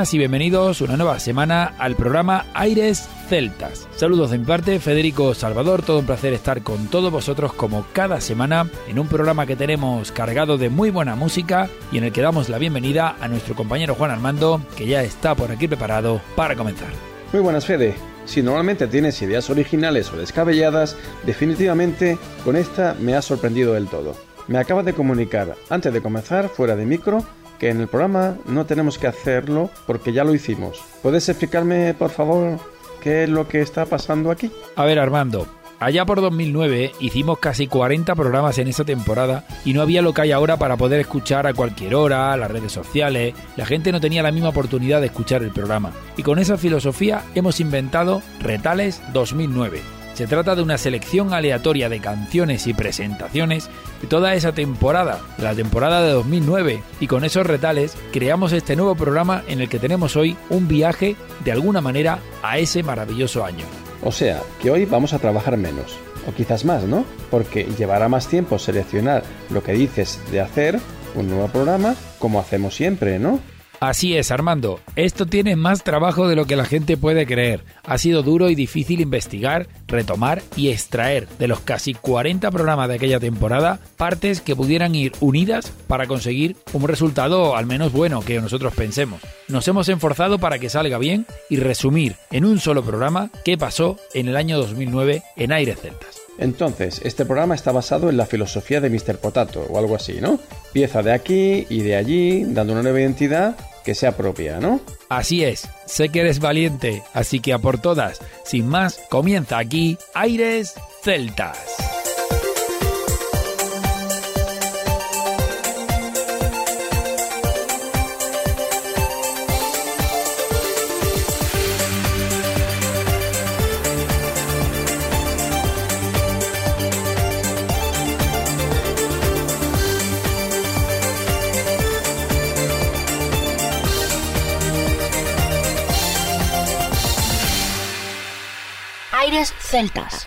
Y bienvenidos una nueva semana al programa Aires Celtas. Saludos de mi parte, Federico Salvador, todo un placer estar con todos vosotros como cada semana en un programa que tenemos cargado de muy buena música y en el que damos la bienvenida a nuestro compañero Juan Armando, que ya está por aquí preparado para comenzar. Muy buenas, Fede. Si normalmente tienes ideas originales o descabelladas, definitivamente con esta me ha sorprendido del todo. Me acaba de comunicar, antes de comenzar, fuera de micro, que en el programa no tenemos que hacerlo porque ya lo hicimos. ¿Puedes explicarme, por favor, qué es lo que está pasando aquí? A ver, Armando. Allá por 2009 hicimos casi 40 programas en esa temporada y no había lo que hay ahora para poder escuchar a cualquier hora, las redes sociales, la gente no tenía la misma oportunidad de escuchar el programa. Y con esa filosofía hemos inventado Retales 2009 se trata de una selección aleatoria de canciones y presentaciones de toda esa temporada, la temporada de 2009, y con esos retales creamos este nuevo programa en el que tenemos hoy un viaje, de alguna manera, a ese maravilloso año. O sea, que hoy vamos a trabajar menos, o quizás más, ¿no? Porque llevará más tiempo seleccionar lo que dices de hacer un nuevo programa, como hacemos siempre, ¿no? Así es, Armando. Esto tiene más trabajo de lo que la gente puede creer. Ha sido duro y difícil investigar, retomar y extraer de los casi 40 programas de aquella temporada partes que pudieran ir unidas para conseguir un resultado al menos bueno que nosotros pensemos. Nos hemos esforzado para que salga bien y resumir en un solo programa qué pasó en el año 2009 en Aires Celtas. Entonces, este programa está basado en la filosofía de Mr. Potato o algo así, ¿no? Pieza de aquí y de allí, dando una nueva identidad que sea propia, ¿no? Así es, sé que eres valiente, así que a por todas, sin más, comienza aquí Aires Celtas. Celtas.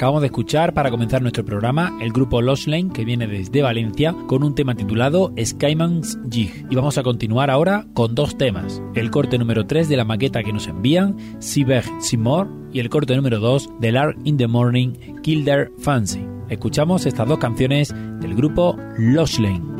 Acabamos de escuchar para comenzar nuestro programa el grupo Lost Lane que viene desde Valencia con un tema titulado Skyman's Jig. Y vamos a continuar ahora con dos temas. El corte número 3 de la maqueta que nos envían, Seabeg Seymour, y el corte número 2 de Lark in the Morning, Kilder Fancy. Escuchamos estas dos canciones del grupo Lost Lane.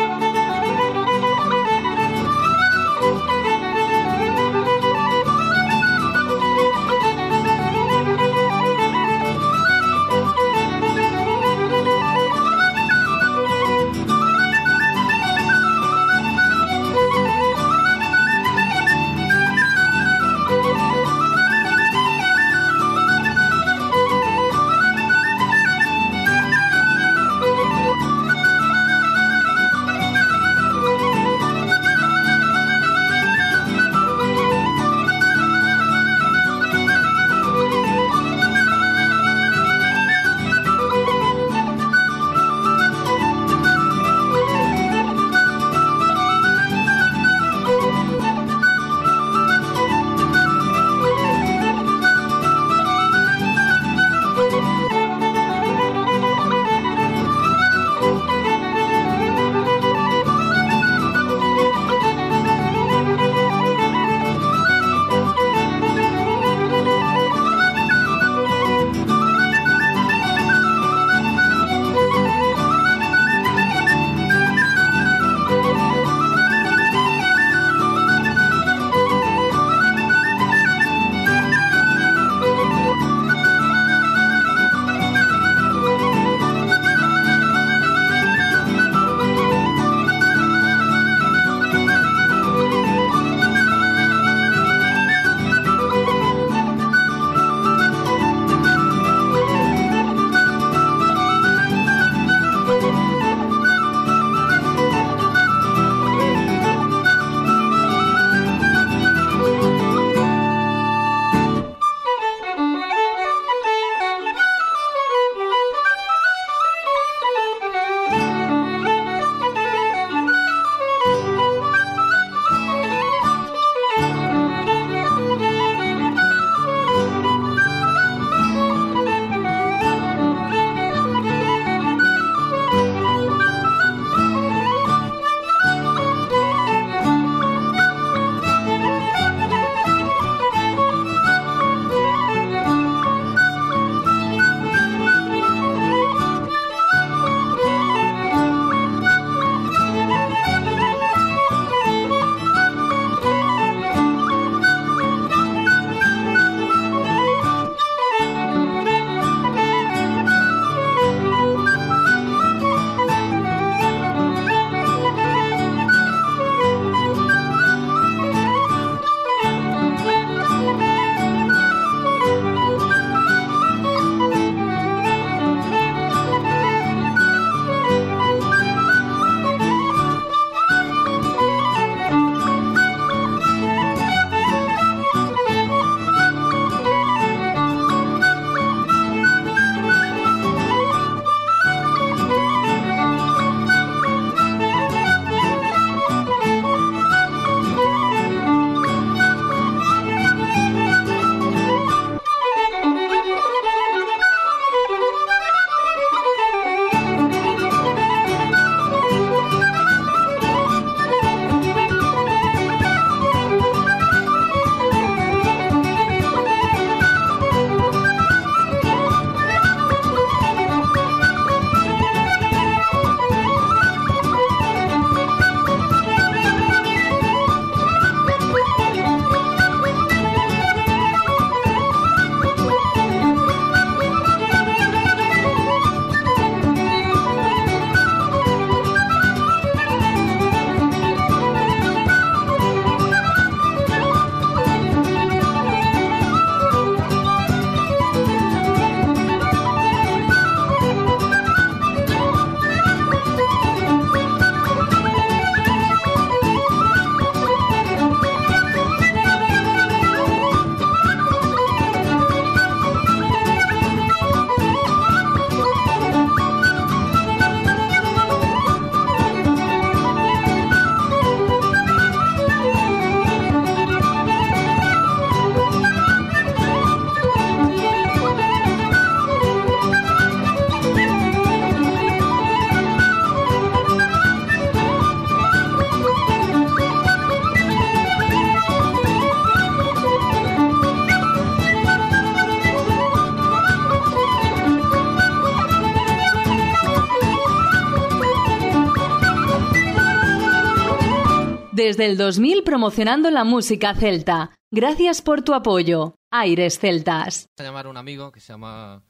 Desde el 2000 promocionando la música celta. Gracias por tu apoyo. Aires Celtas. Voy a llamar a un amigo que se llama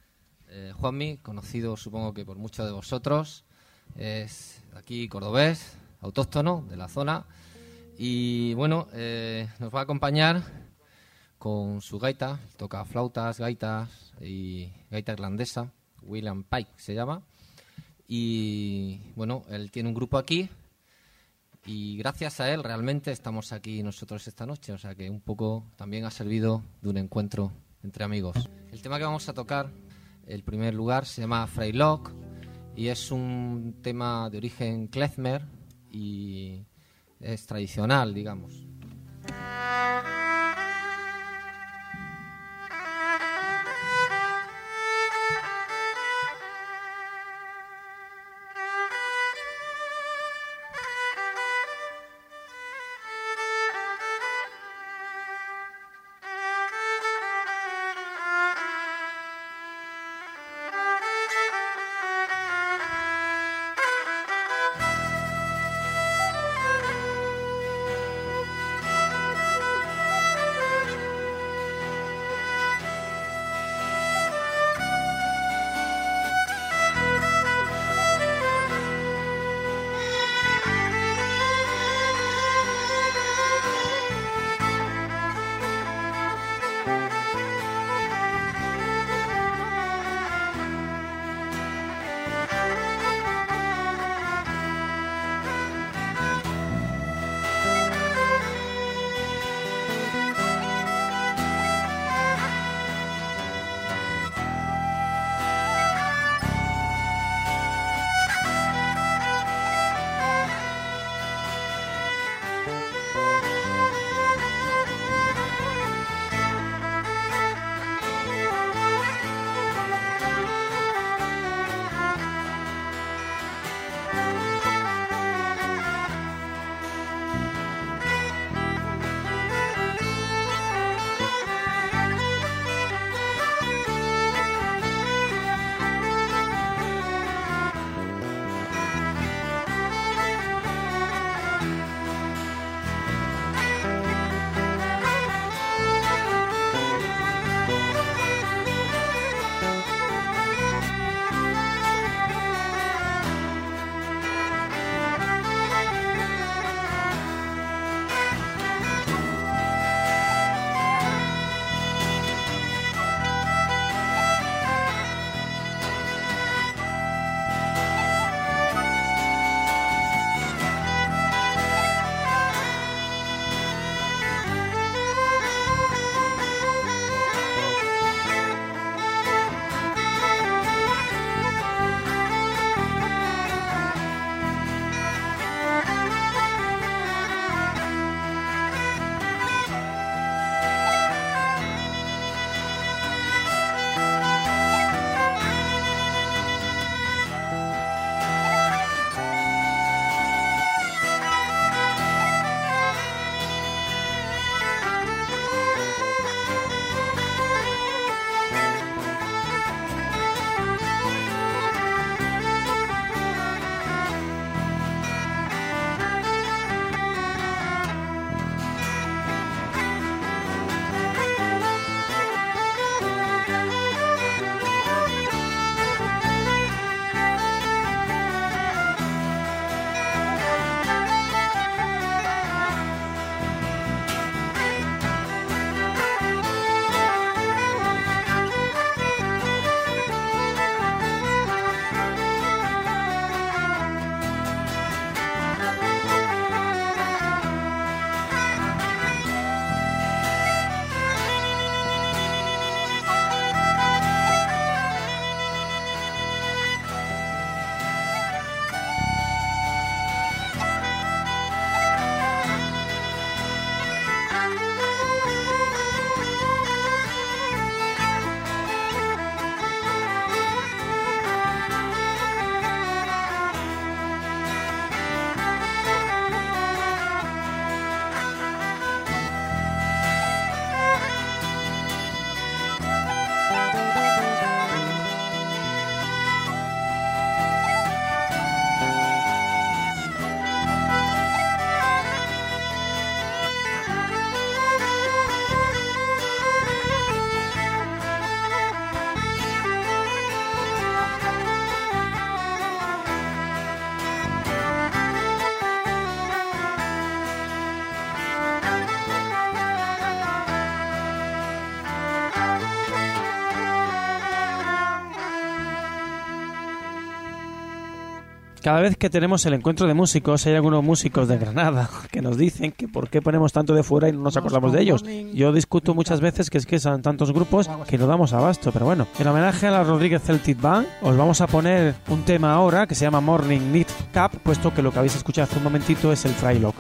eh, Juanmi, conocido supongo que por muchos de vosotros. Es aquí cordobés, autóctono de la zona. Y bueno, eh, nos va a acompañar con su gaita, toca flautas, gaitas y gaita irlandesa, William Pike se llama. Y bueno, él tiene un grupo aquí y gracias a él realmente estamos aquí nosotros esta noche, o sea que un poco también ha servido de un encuentro entre amigos. El tema que vamos a tocar, el primer lugar, se llama Freilock y es un tema de origen klezmer y es tradicional, digamos. Cada vez que tenemos el encuentro de músicos, hay algunos músicos de Granada que nos dicen que por qué ponemos tanto de fuera y no nos acordamos de ellos. Yo discuto muchas veces que es que son tantos grupos que no damos abasto, pero bueno, en homenaje a la Rodríguez Celtic Band, os vamos a poner un tema ahora que se llama Morning Knit Cap, puesto que lo que habéis escuchado hace un momentito es el Frylock.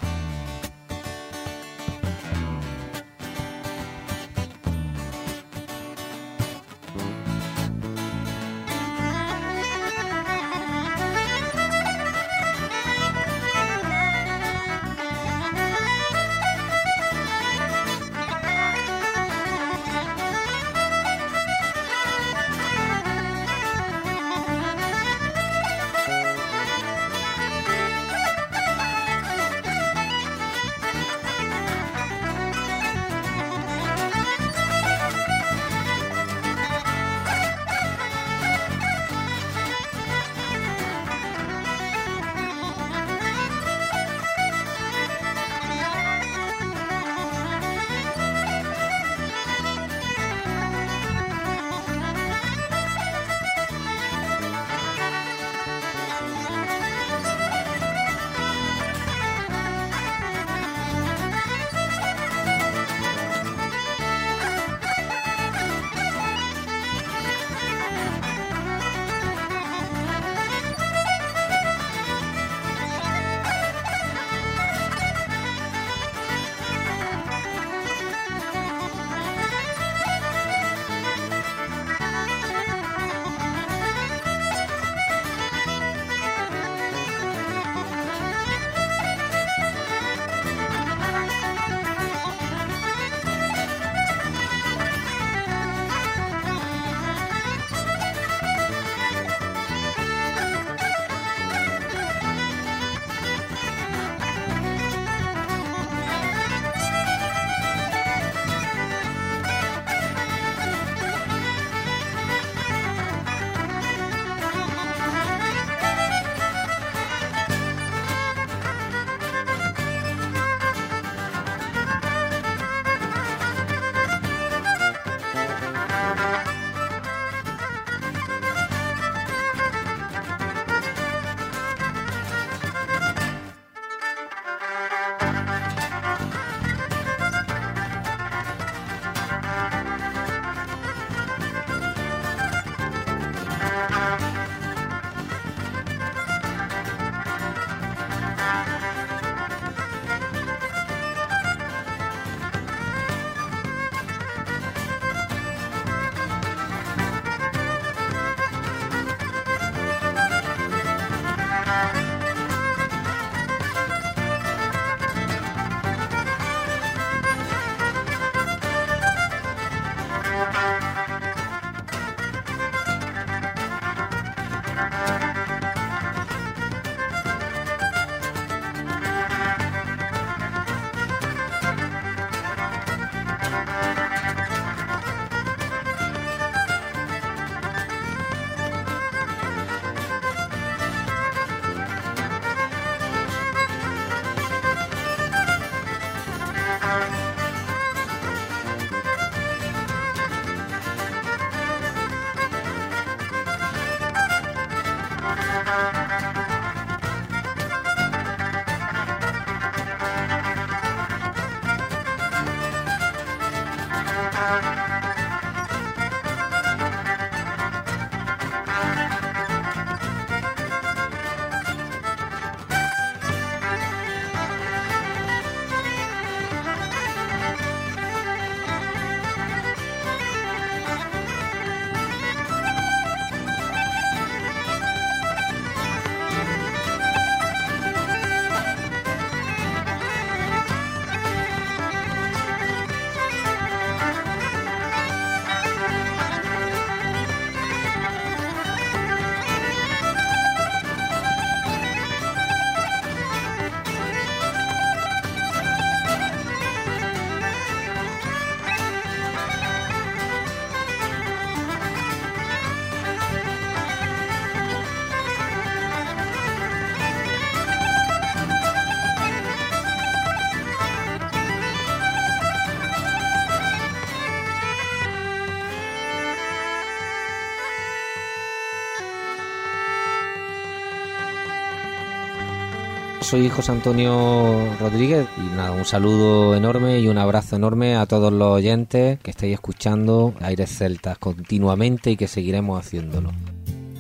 Soy José Antonio Rodríguez y nada, un saludo enorme y un abrazo enorme a todos los oyentes que estáis escuchando Aires Celtas continuamente y que seguiremos haciéndolo.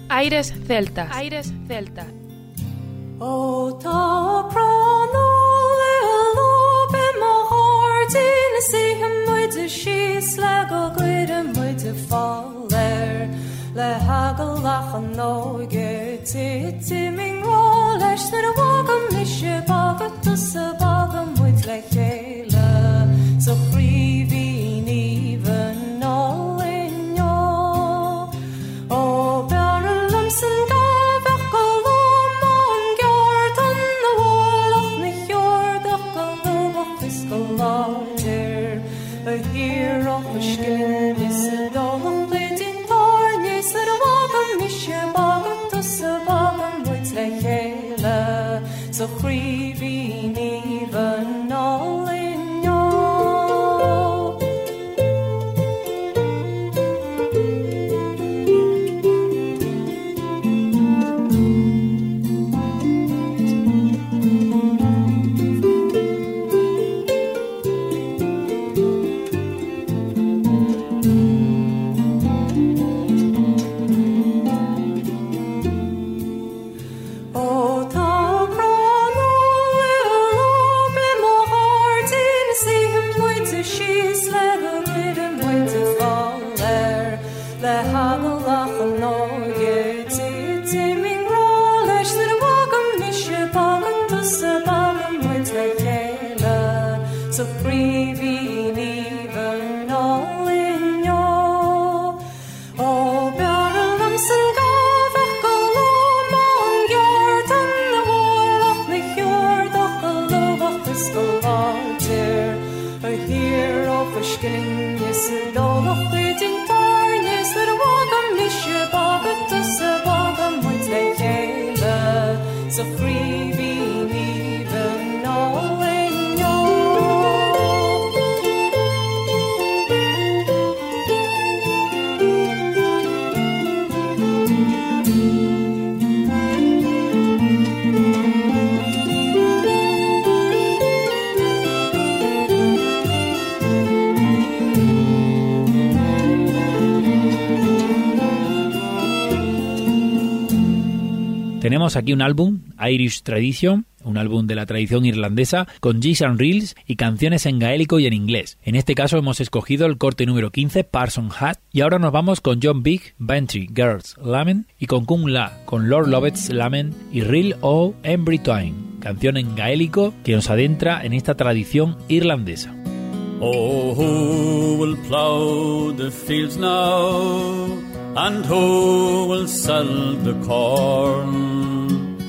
Aires Celtas. Aires Celtas. le hagel ti leis na a wagam mis se bagad tu sa Tenemos aquí un álbum, Irish Tradition, un álbum de la tradición irlandesa, con G's and Reels y canciones en gaélico y en inglés. En este caso hemos escogido el corte número 15, Parson Hat, y ahora nos vamos con John Big, Bantry Girls Lamen, y con Kung La, con Lord Lovett's Lamen y Real O Embry Twine, canción en gaélico que nos adentra en esta tradición irlandesa. Oh? And who will sell the corn?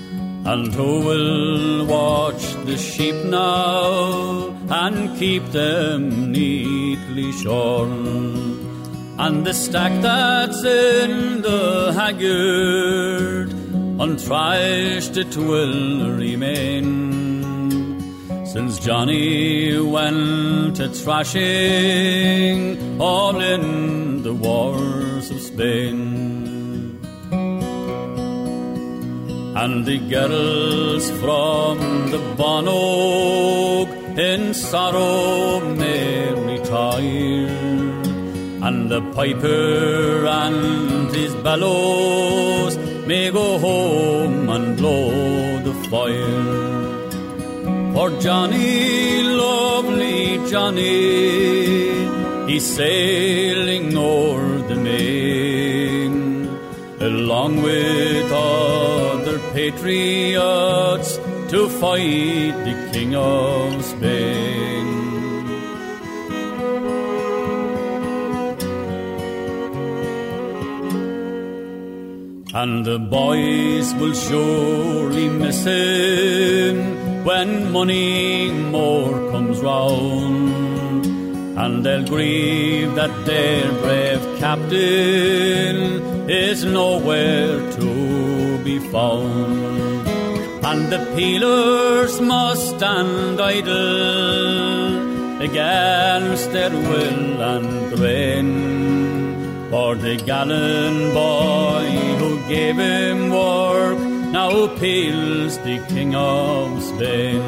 And who will watch the sheep now and keep them neatly shorn? And the stack that's in the haggard, unthrashed it will remain since Johnny went a thrashing all in the wars of Spain. And the girls from the Bonog in sorrow may retire, and the piper and his bellows may go home and blow the fire. For Johnny, lovely Johnny, he's sailing o'er the main, along with other patriots to fight the King of Spain. And the boys will surely miss him when money more comes round. And they'll grieve that their brave captain is nowhere to be found. And the peelers must stand idle against their will and grain. For the gallant boy who gave him work now pales the King of Spain.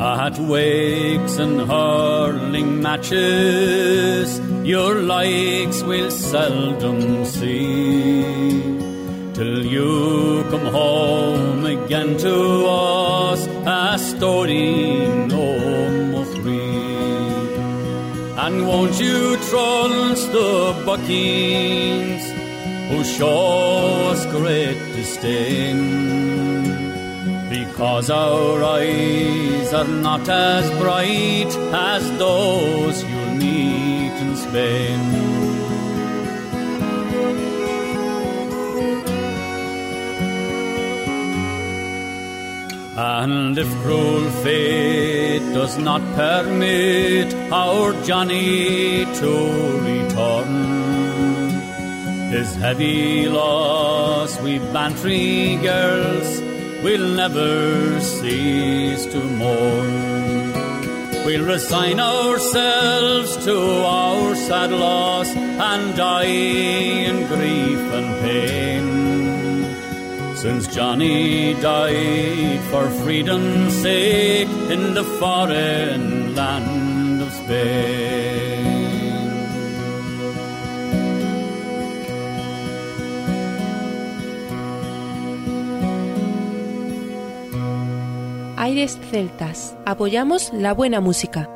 At wakes and hurling matches, your likes we'll seldom see. Till you come home again to us, a story no more. And won't you trust the buckings who show us great disdain? Because our eyes are not as bright as those And if cruel fate does not permit our Johnny to return, his heavy loss we bantry girls will never cease to mourn. We'll resign ourselves to our sad loss and die in grief and pain. Since Johnny died for freedom's sake in the foreign land of Spain. Aires celtas. Apoyamos la buena música.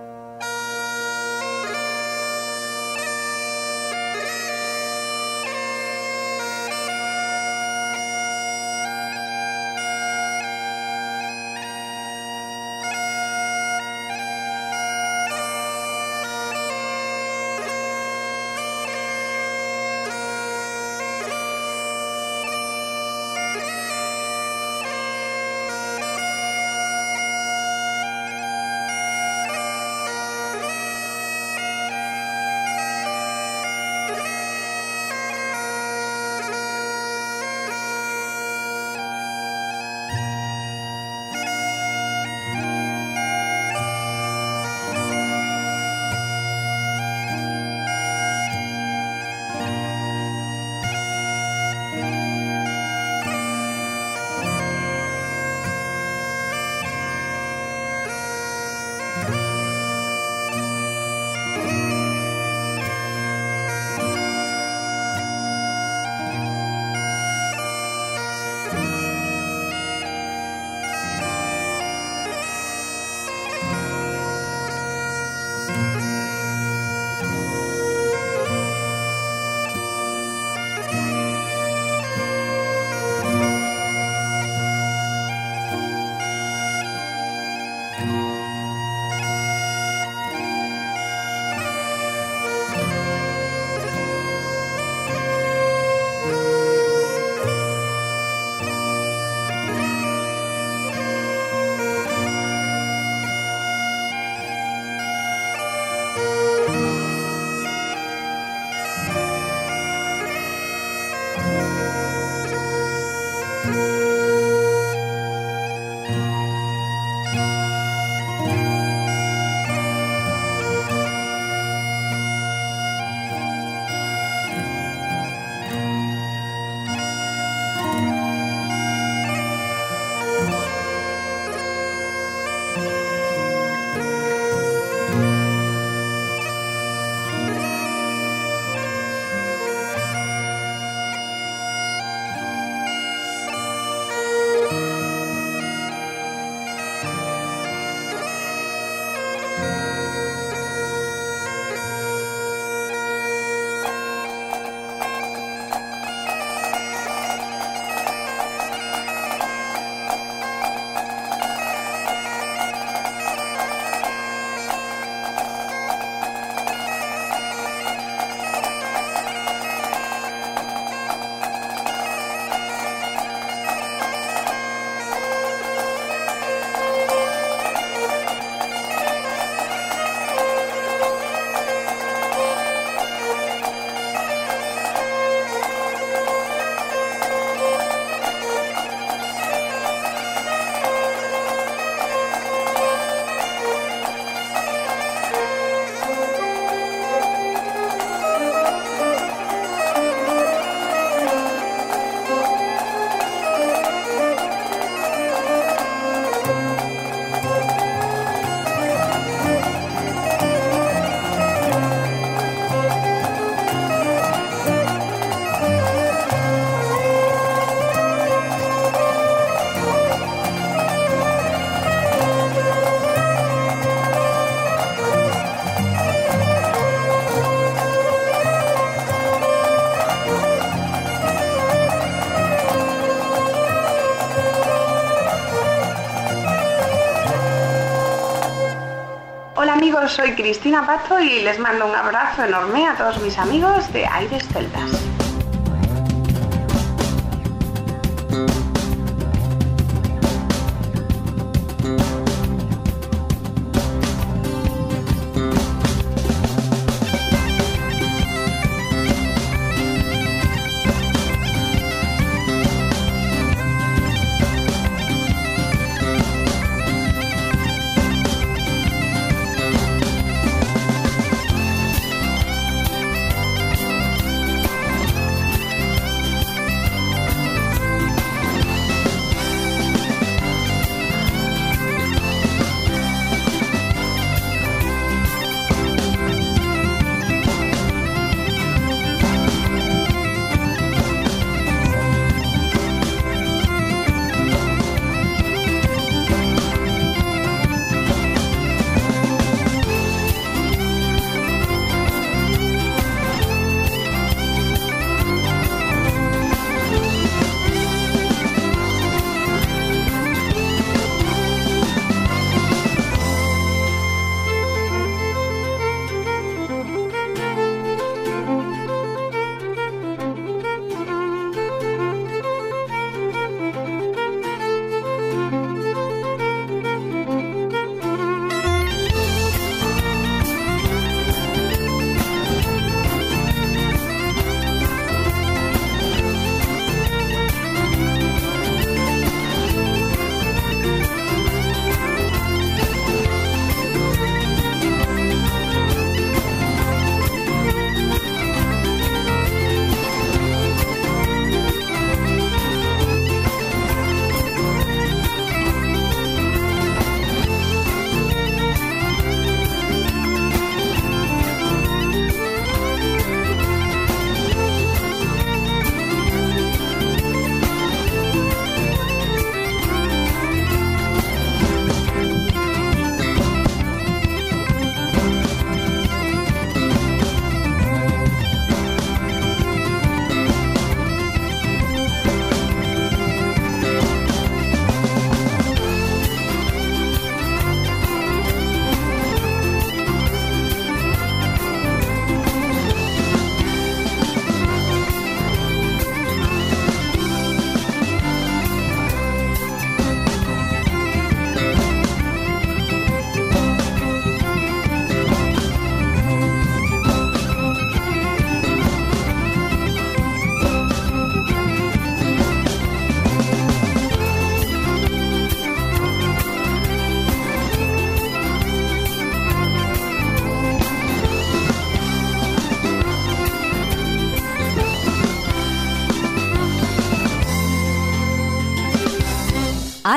Soy Cristina Pato y les mando un abrazo enorme a todos mis amigos de Aires Celtas.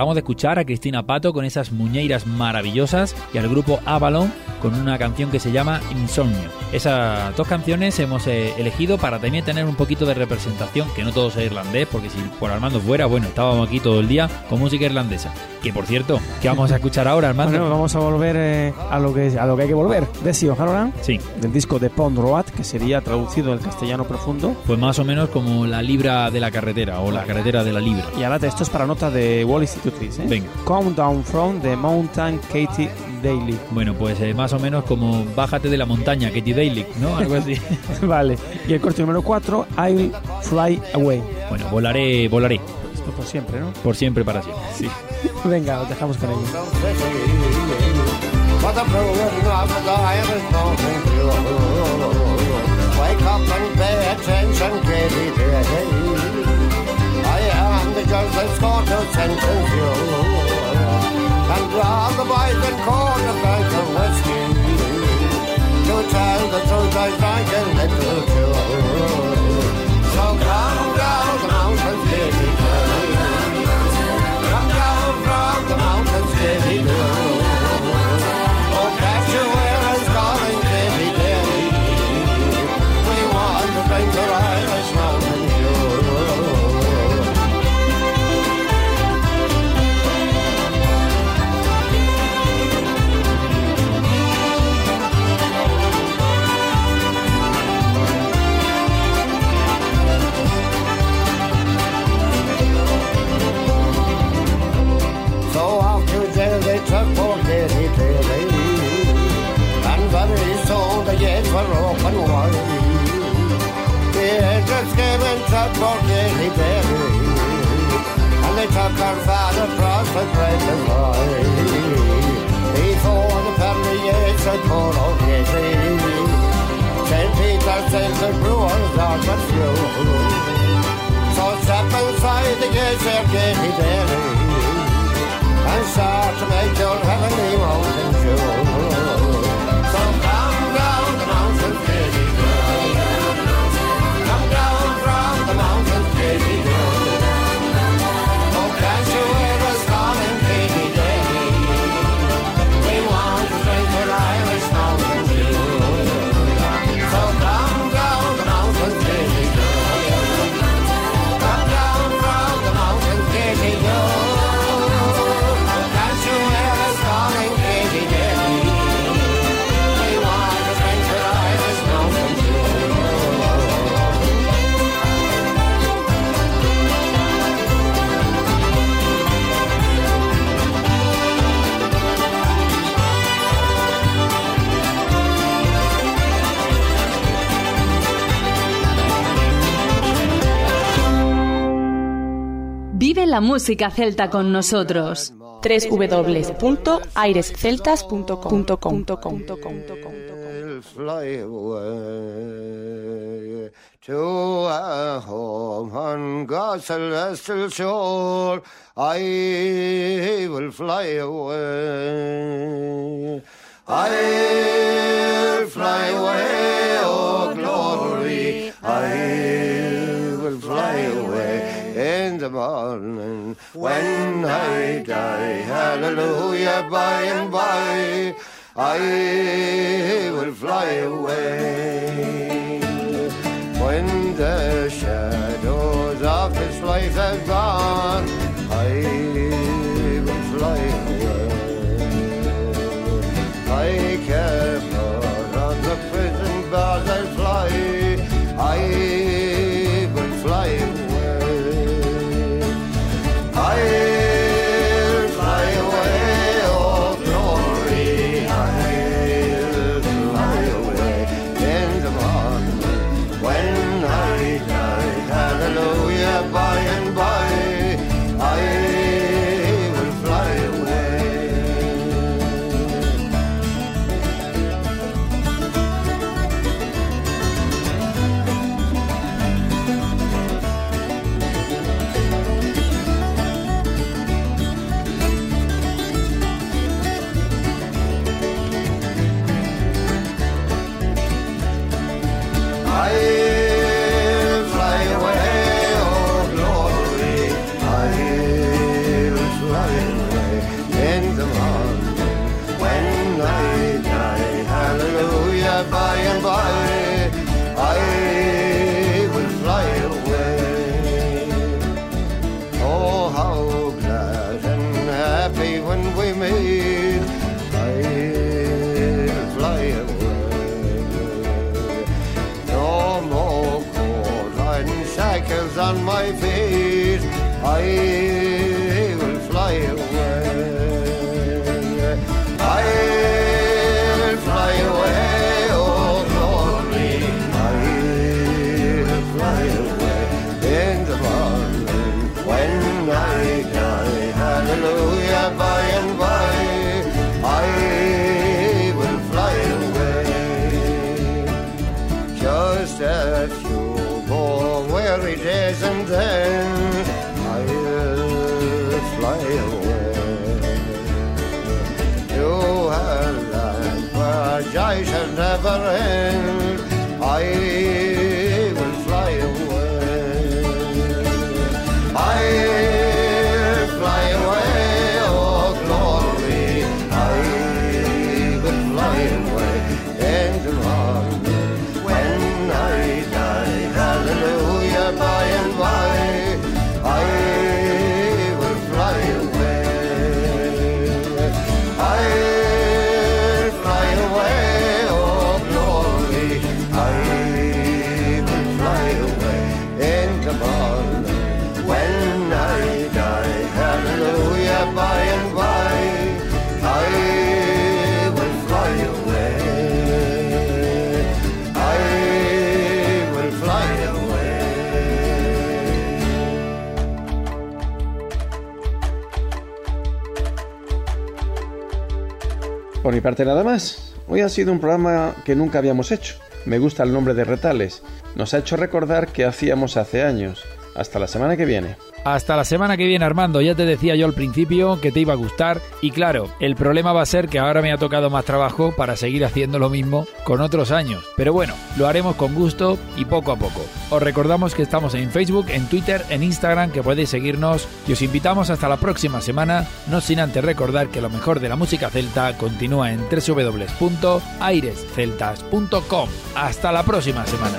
Acabamos de escuchar a Cristina Pato con esas muñeiras maravillosas y al grupo Avalon con una canción que se llama Insomnio. Esas dos canciones hemos eh, elegido para también tener un poquito de representación, que no todo es irlandés, porque si por Armando fuera, bueno, estábamos aquí todo el día con música irlandesa. Que por cierto, ¿qué vamos a escuchar ahora, Armando? Bueno, vamos a volver eh, a, lo que, a lo que hay que volver. Desi O'Halloran, Sí, del disco de Pond Road, que sería traducido del castellano profundo. pues más o menos como la libra de la carretera o la carretera de la libra. Y ahora esto es para nota de Wall Institutrice. ¿eh? Venga. Come Down From the Mountain Katie Daly. Bueno, pues eh, más o menos como Bájate de la montaña, Katie Daly, ¿no? Algo así. vale. Y el corte número 4, I'll Fly Away. bueno, volaré, volaré. Esto por siempre, ¿no? Por siempre, para siempre. Sí. Venga, os dejamos con ello. But the proving of the Irish mountain dew. Wake up and pay attention, Katie Day. I am the judge that's going to sentence you. And all the boys in court of drink of whiskey. To tell the truth, I drank a little too. So come down the mountains, Katie Day. Come down from the mountains, Katie Day. portier libéré, and they took her father the and lie. Before the permeates and poor old Yeti, St. Peter says the brewers are confused. So step inside the gates, they're la música celta con nosotros. www.airesceltas.com to a. I will fly away. I'll fly away, oh glory. I will fly away in the morning when I die. Hallelujah, by and by. I will fly away when the shadows of this life have gone. Never end. Parte nada más. Hoy ha sido un programa que nunca habíamos hecho. Me gusta el nombre de Retales. Nos ha hecho recordar que hacíamos hace años. Hasta la semana que viene. Hasta la semana que viene, Armando. Ya te decía yo al principio que te iba a gustar. Y claro, el problema va a ser que ahora me ha tocado más trabajo para seguir haciendo lo mismo con otros años. Pero bueno, lo haremos con gusto y poco a poco. Os recordamos que estamos en Facebook, en Twitter, en Instagram, que podéis seguirnos. Y os invitamos hasta la próxima semana, no sin antes recordar que lo mejor de la música celta continúa en www.airesceltas.com. Hasta la próxima semana.